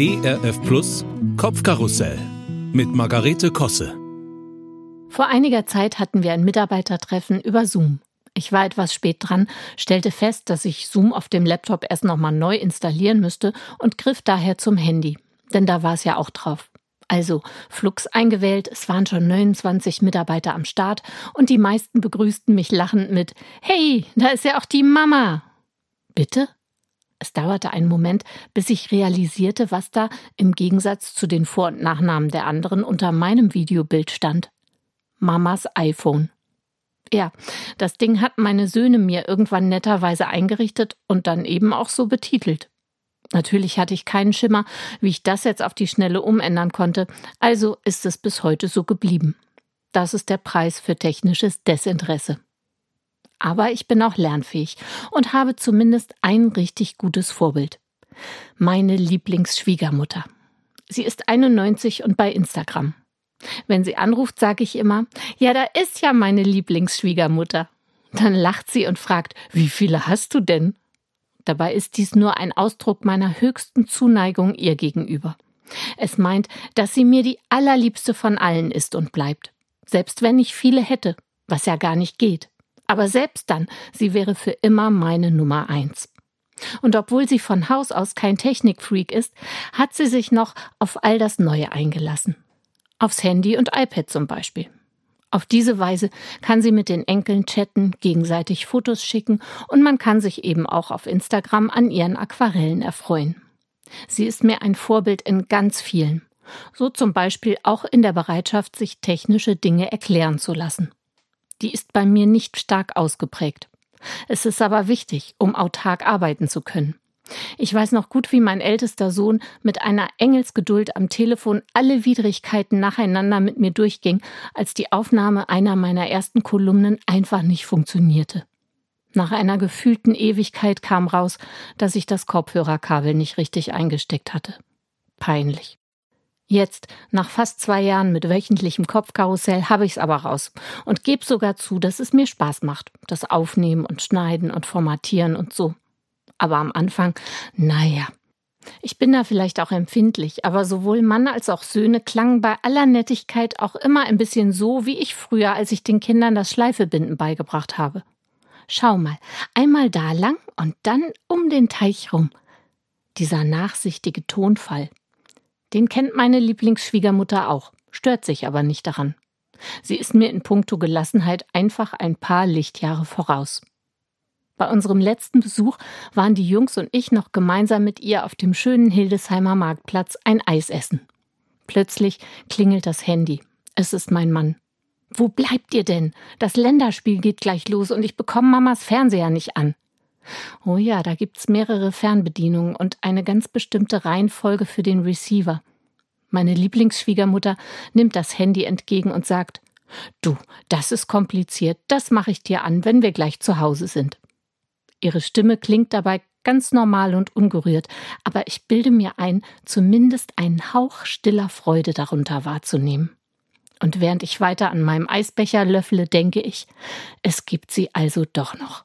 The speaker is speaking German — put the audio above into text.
ERF Plus Kopfkarussell mit Margarete Kosse. Vor einiger Zeit hatten wir ein Mitarbeitertreffen über Zoom. Ich war etwas spät dran, stellte fest, dass ich Zoom auf dem Laptop erst nochmal neu installieren müsste und griff daher zum Handy. Denn da war es ja auch drauf. Also Flux eingewählt, es waren schon 29 Mitarbeiter am Start und die meisten begrüßten mich lachend mit Hey, da ist ja auch die Mama. Bitte? Es dauerte einen Moment, bis ich realisierte, was da im Gegensatz zu den Vor- und Nachnamen der anderen unter meinem Videobild stand. Mamas iPhone. Ja, das Ding hat meine Söhne mir irgendwann netterweise eingerichtet und dann eben auch so betitelt. Natürlich hatte ich keinen Schimmer, wie ich das jetzt auf die Schnelle umändern konnte, also ist es bis heute so geblieben. Das ist der Preis für technisches Desinteresse. Aber ich bin auch lernfähig und habe zumindest ein richtig gutes Vorbild. Meine Lieblingsschwiegermutter. Sie ist 91 und bei Instagram. Wenn sie anruft, sage ich immer, ja, da ist ja meine Lieblingsschwiegermutter. Dann lacht sie und fragt, wie viele hast du denn? Dabei ist dies nur ein Ausdruck meiner höchsten Zuneigung ihr gegenüber. Es meint, dass sie mir die allerliebste von allen ist und bleibt. Selbst wenn ich viele hätte, was ja gar nicht geht. Aber selbst dann, sie wäre für immer meine Nummer eins. Und obwohl sie von Haus aus kein Technikfreak ist, hat sie sich noch auf all das Neue eingelassen. Aufs Handy und iPad zum Beispiel. Auf diese Weise kann sie mit den Enkeln chatten, gegenseitig Fotos schicken und man kann sich eben auch auf Instagram an ihren Aquarellen erfreuen. Sie ist mir ein Vorbild in ganz vielen. So zum Beispiel auch in der Bereitschaft, sich technische Dinge erklären zu lassen. Die ist bei mir nicht stark ausgeprägt. Es ist aber wichtig, um autark arbeiten zu können. Ich weiß noch gut, wie mein ältester Sohn mit einer Engelsgeduld am Telefon alle Widrigkeiten nacheinander mit mir durchging, als die Aufnahme einer meiner ersten Kolumnen einfach nicht funktionierte. Nach einer gefühlten Ewigkeit kam raus, dass ich das Kopfhörerkabel nicht richtig eingesteckt hatte. Peinlich. Jetzt, nach fast zwei Jahren mit wöchentlichem Kopfkarussell, habe ich's aber raus und gebe sogar zu, dass es mir Spaß macht, das Aufnehmen und Schneiden und Formatieren und so aber am Anfang, naja. Ich bin da vielleicht auch empfindlich, aber sowohl Mann als auch Söhne klangen bei aller Nettigkeit auch immer ein bisschen so, wie ich früher, als ich den Kindern das Schleifebinden beigebracht habe. Schau mal, einmal da lang und dann um den Teich rum. Dieser nachsichtige Tonfall. Den kennt meine Lieblingsschwiegermutter auch, stört sich aber nicht daran. Sie ist mir in puncto Gelassenheit einfach ein paar Lichtjahre voraus. Bei unserem letzten Besuch waren die Jungs und ich noch gemeinsam mit ihr auf dem schönen Hildesheimer Marktplatz ein Eis essen. Plötzlich klingelt das Handy. Es ist mein Mann. Wo bleibt ihr denn? Das Länderspiel geht gleich los und ich bekomme Mamas Fernseher nicht an. Oh ja, da gibt's mehrere Fernbedienungen und eine ganz bestimmte Reihenfolge für den Receiver. Meine Lieblingsschwiegermutter nimmt das Handy entgegen und sagt Du, das ist kompliziert, das mache ich dir an, wenn wir gleich zu Hause sind. Ihre Stimme klingt dabei ganz normal und ungerührt, aber ich bilde mir ein, zumindest einen Hauch stiller Freude darunter wahrzunehmen. Und während ich weiter an meinem Eisbecher löffle, denke ich, es gibt sie also doch noch,